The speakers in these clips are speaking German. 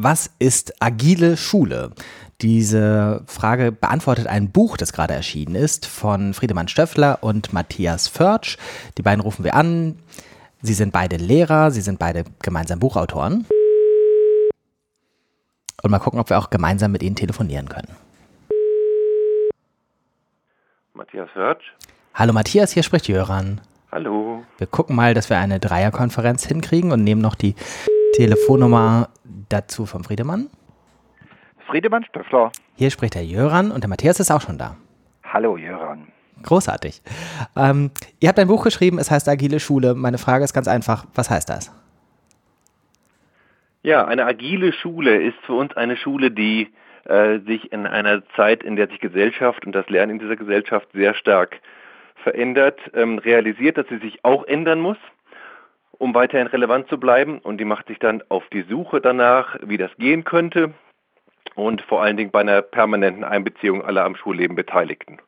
Was ist agile Schule? Diese Frage beantwortet ein Buch, das gerade erschienen ist, von Friedemann Stöffler und Matthias Förtsch. Die beiden rufen wir an. Sie sind beide Lehrer, sie sind beide gemeinsam Buchautoren. Und mal gucken, ob wir auch gemeinsam mit ihnen telefonieren können. Matthias Förtsch. Hallo Matthias, hier spricht Jöran. Hallo. Wir gucken mal, dass wir eine Dreierkonferenz hinkriegen und nehmen noch die Telefonnummer dazu vom Friedemann. Friedemann Stöffler. Hier spricht der Jöran und der Matthias ist auch schon da. Hallo Jöran. Großartig. Ähm, ihr habt ein Buch geschrieben, es heißt Agile Schule. Meine Frage ist ganz einfach, was heißt das? Ja, eine agile Schule ist für uns eine Schule, die äh, sich in einer Zeit, in der sich Gesellschaft und das Lernen in dieser Gesellschaft sehr stark verändert, ähm, realisiert, dass sie sich auch ändern muss um weiterhin relevant zu bleiben. Und die macht sich dann auf die Suche danach, wie das gehen könnte und vor allen Dingen bei einer permanenten Einbeziehung aller am Schulleben Beteiligten.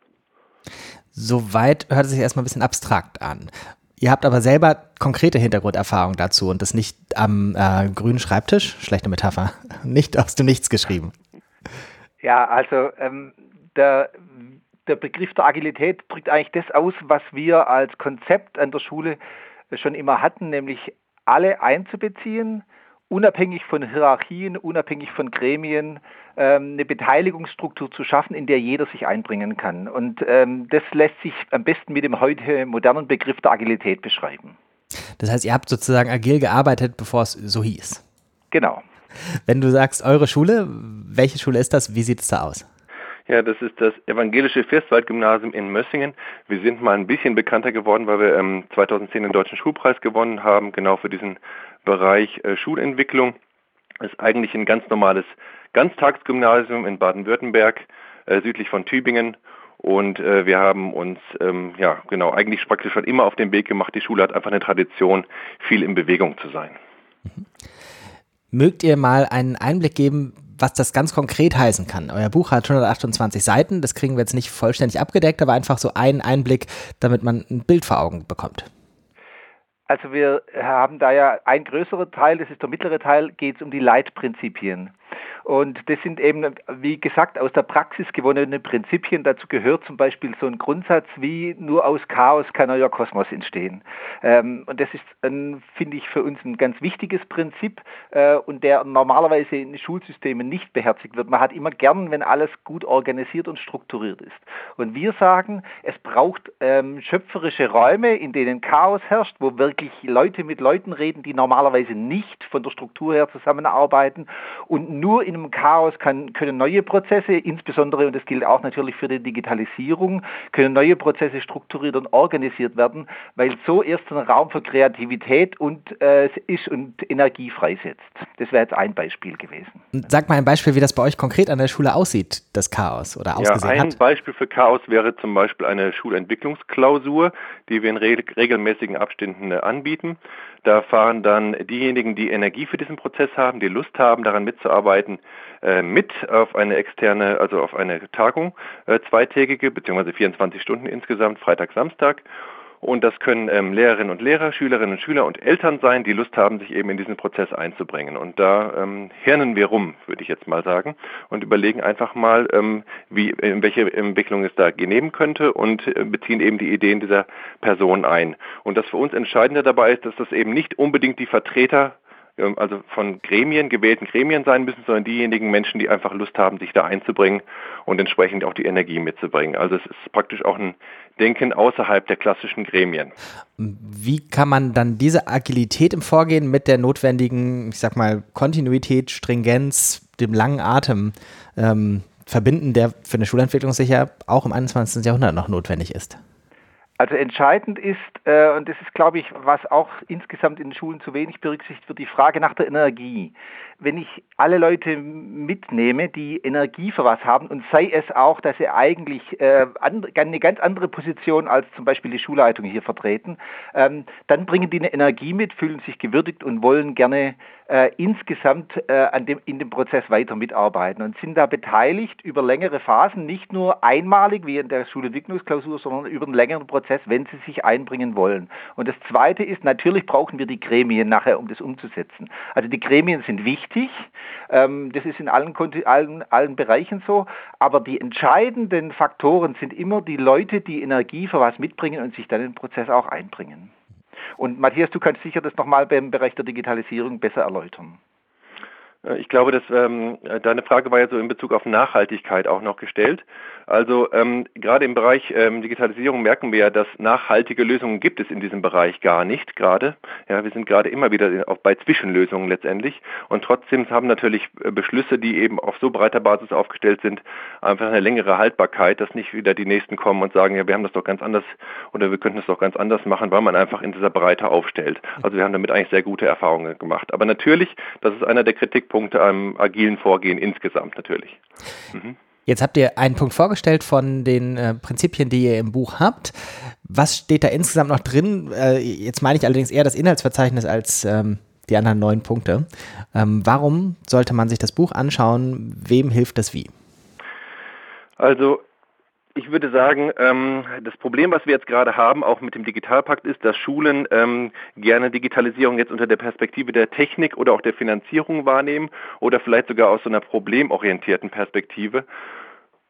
Soweit hört es sich erstmal ein bisschen abstrakt an. Ihr habt aber selber konkrete Hintergrunderfahrung dazu und das nicht am äh, grünen Schreibtisch, schlechte Metapher, nicht aus dem Nichts geschrieben. Ja, also ähm, der, der Begriff der Agilität drückt eigentlich das aus, was wir als Konzept an der Schule schon immer hatten, nämlich alle einzubeziehen, unabhängig von Hierarchien, unabhängig von Gremien, ähm, eine Beteiligungsstruktur zu schaffen, in der jeder sich einbringen kann. Und ähm, das lässt sich am besten mit dem heute modernen Begriff der Agilität beschreiben. Das heißt, ihr habt sozusagen agil gearbeitet, bevor es so hieß. Genau. Wenn du sagst, eure Schule, welche Schule ist das? Wie sieht es da aus? Ja, das ist das evangelische Firstwald-Gymnasium in Mössingen. Wir sind mal ein bisschen bekannter geworden, weil wir ähm, 2010 den Deutschen Schulpreis gewonnen haben, genau für diesen Bereich äh, Schulentwicklung. Das ist eigentlich ein ganz normales Ganztagsgymnasium in Baden-Württemberg, äh, südlich von Tübingen. Und äh, wir haben uns, ähm, ja, genau, eigentlich praktisch schon immer auf den Weg gemacht. Die Schule hat einfach eine Tradition, viel in Bewegung zu sein. Mhm. Mögt ihr mal einen Einblick geben, was das ganz konkret heißen kann. Euer Buch hat 128 Seiten, das kriegen wir jetzt nicht vollständig abgedeckt, aber einfach so einen Einblick, damit man ein Bild vor Augen bekommt. Also wir haben da ja ein größerer Teil, das ist der mittlere Teil, geht es um die Leitprinzipien. Und das sind eben, wie gesagt, aus der Praxis gewonnene Prinzipien. Dazu gehört zum Beispiel so ein Grundsatz wie nur aus Chaos kann neuer Kosmos entstehen. Ähm, und das ist, finde ich, für uns ein ganz wichtiges Prinzip äh, und der normalerweise in Schulsystemen nicht beherzigt wird. Man hat immer gern, wenn alles gut organisiert und strukturiert ist. Und wir sagen, es braucht ähm, schöpferische Räume, in denen Chaos herrscht, wo wirklich Leute mit Leuten reden, die normalerweise nicht von der Struktur her zusammenarbeiten und nur in einem Chaos kann, können neue Prozesse, insbesondere, und das gilt auch natürlich für die Digitalisierung, können neue Prozesse strukturiert und organisiert werden, weil so erst ein Raum für Kreativität und äh, ist und Energie freisetzt. Das wäre jetzt ein Beispiel gewesen. Sag mal ein Beispiel, wie das bei euch konkret an der Schule aussieht, das Chaos oder ausgesehen ja, ein hat. Beispiel für Chaos wäre zum Beispiel eine Schulentwicklungsklausur, die wir in re regelmäßigen Abständen äh, anbieten. Da fahren dann diejenigen, die Energie für diesen Prozess haben, die Lust haben, daran mitzuarbeiten, äh, mit auf eine externe, also auf eine Tagung, äh, zweitägige, beziehungsweise 24 Stunden insgesamt, Freitag, Samstag. Und das können ähm, Lehrerinnen und Lehrer, Schülerinnen und Schüler und Eltern sein, die Lust haben, sich eben in diesen Prozess einzubringen. Und da ähm, hirnen wir rum, würde ich jetzt mal sagen, und überlegen einfach mal, ähm, wie, in welche Entwicklung es da gehen könnte und äh, beziehen eben die Ideen dieser Person ein. Und das für uns Entscheidende dabei ist, dass das eben nicht unbedingt die Vertreter also von Gremien, gewählten Gremien sein müssen, sondern diejenigen Menschen, die einfach Lust haben, sich da einzubringen und entsprechend auch die Energie mitzubringen. Also es ist praktisch auch ein Denken außerhalb der klassischen Gremien. Wie kann man dann diese Agilität im Vorgehen mit der notwendigen, ich sag mal, Kontinuität, Stringenz, dem langen Atem ähm, verbinden, der für eine Schulentwicklung sicher auch im 21. Jahrhundert noch notwendig ist? Also entscheidend ist, äh, und das ist, glaube ich, was auch insgesamt in den Schulen zu wenig berücksichtigt wird, die Frage nach der Energie. Wenn ich alle Leute mitnehme, die Energie für was haben, und sei es auch, dass sie eigentlich äh, eine ganz andere Position als zum Beispiel die Schulleitung hier vertreten, ähm, dann bringen die eine Energie mit, fühlen sich gewürdigt und wollen gerne äh, insgesamt äh, an dem, in dem Prozess weiter mitarbeiten und sind da beteiligt über längere Phasen, nicht nur einmalig wie in der Schulentwicklungsklausur, sondern über einen längeren Prozess, wenn sie sich einbringen wollen. Und das Zweite ist, natürlich brauchen wir die Gremien nachher, um das umzusetzen. Also die Gremien sind wichtig. Ähm, das ist in allen, allen, allen Bereichen so. Aber die entscheidenden Faktoren sind immer die Leute, die Energie für was mitbringen und sich dann den Prozess auch einbringen. Und Matthias, du kannst sicher das nochmal beim Bereich der Digitalisierung besser erläutern. Äh, ich glaube, dass ähm, deine Frage war ja so in Bezug auf Nachhaltigkeit auch noch gestellt. Also ähm, gerade im Bereich ähm, Digitalisierung merken wir ja, dass nachhaltige Lösungen gibt es in diesem Bereich gar nicht gerade. Ja, wir sind gerade immer wieder auch bei Zwischenlösungen letztendlich und trotzdem haben natürlich äh, Beschlüsse, die eben auf so breiter Basis aufgestellt sind, einfach eine längere Haltbarkeit, dass nicht wieder die Nächsten kommen und sagen, ja, wir haben das doch ganz anders oder wir könnten es doch ganz anders machen, weil man einfach in dieser Breite aufstellt. Also wir haben damit eigentlich sehr gute Erfahrungen gemacht. Aber natürlich, das ist einer der Kritikpunkte am agilen Vorgehen insgesamt natürlich. Mhm. Jetzt habt ihr einen Punkt vorgestellt von den äh, Prinzipien, die ihr im Buch habt. Was steht da insgesamt noch drin? Äh, jetzt meine ich allerdings eher das Inhaltsverzeichnis als ähm, die anderen neun Punkte. Ähm, warum sollte man sich das Buch anschauen? Wem hilft das wie? Also ich würde sagen, ähm, das Problem, was wir jetzt gerade haben, auch mit dem Digitalpakt, ist, dass Schulen ähm, gerne Digitalisierung jetzt unter der Perspektive der Technik oder auch der Finanzierung wahrnehmen oder vielleicht sogar aus so einer problemorientierten Perspektive.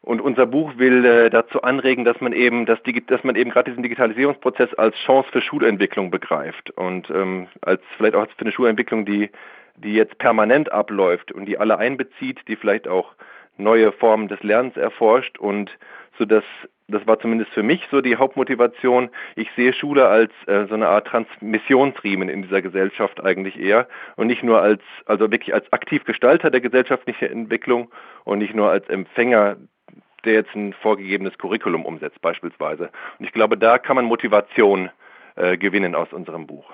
Und unser Buch will äh, dazu anregen, dass man eben, das, dass man eben gerade diesen Digitalisierungsprozess als Chance für Schulentwicklung begreift und ähm, als vielleicht auch für eine Schulentwicklung, die, die jetzt permanent abläuft und die alle einbezieht, die vielleicht auch neue Formen des Lernens erforscht und so dass das war zumindest für mich so die Hauptmotivation. Ich sehe Schule als äh, so eine Art Transmissionsriemen in dieser Gesellschaft eigentlich eher und nicht nur als, also wirklich als aktiv Gestalter der gesellschaftlichen Entwicklung und nicht nur als Empfänger der jetzt ein vorgegebenes Curriculum umsetzt beispielsweise. Und ich glaube, da kann man Motivation äh, gewinnen aus unserem Buch.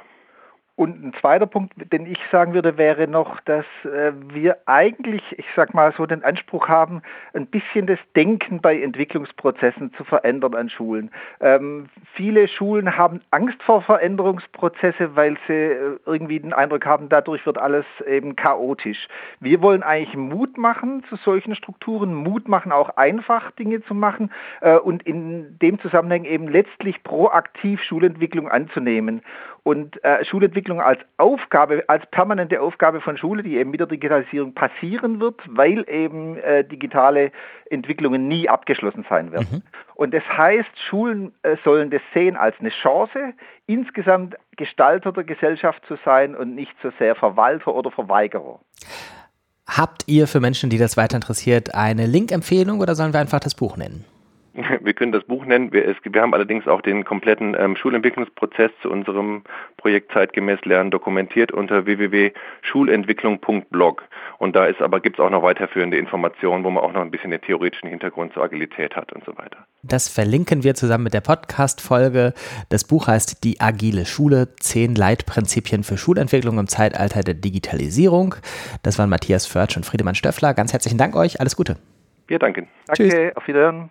Und ein zweiter Punkt, den ich sagen würde, wäre noch, dass äh, wir eigentlich, ich sag mal so, den Anspruch haben, ein bisschen das Denken bei Entwicklungsprozessen zu verändern an Schulen. Ähm, viele Schulen haben Angst vor Veränderungsprozesse, weil sie äh, irgendwie den Eindruck haben, dadurch wird alles eben chaotisch. Wir wollen eigentlich Mut machen zu solchen Strukturen, Mut machen, auch einfach Dinge zu machen äh, und in dem Zusammenhang eben letztlich proaktiv Schulentwicklung anzunehmen. Und äh, Schulentwicklung als Aufgabe, als permanente Aufgabe von Schule, die eben mit der Digitalisierung passieren wird, weil eben äh, digitale Entwicklungen nie abgeschlossen sein werden. Mhm. Und das heißt, Schulen äh, sollen das sehen als eine Chance, insgesamt Gestalter der Gesellschaft zu sein und nicht so sehr Verwalter oder Verweigerer. Habt ihr für Menschen, die das weiter interessiert, eine Link-Empfehlung oder sollen wir einfach das Buch nennen? Wir können das Buch nennen. Wir, es, wir haben allerdings auch den kompletten ähm, Schulentwicklungsprozess zu unserem Projekt Zeitgemäß Lernen dokumentiert unter www.schulentwicklung.blog. Und da ist aber gibt es auch noch weiterführende Informationen, wo man auch noch ein bisschen den theoretischen Hintergrund zur Agilität hat und so weiter. Das verlinken wir zusammen mit der Podcast-Folge. Das Buch heißt Die agile Schule: Zehn Leitprinzipien für Schulentwicklung im Zeitalter der Digitalisierung. Das waren Matthias Förtsch und Friedemann Stöffler. Ganz herzlichen Dank euch. Alles Gute. Wir danken. Danke. Tschüss. Auf Wiedersehen.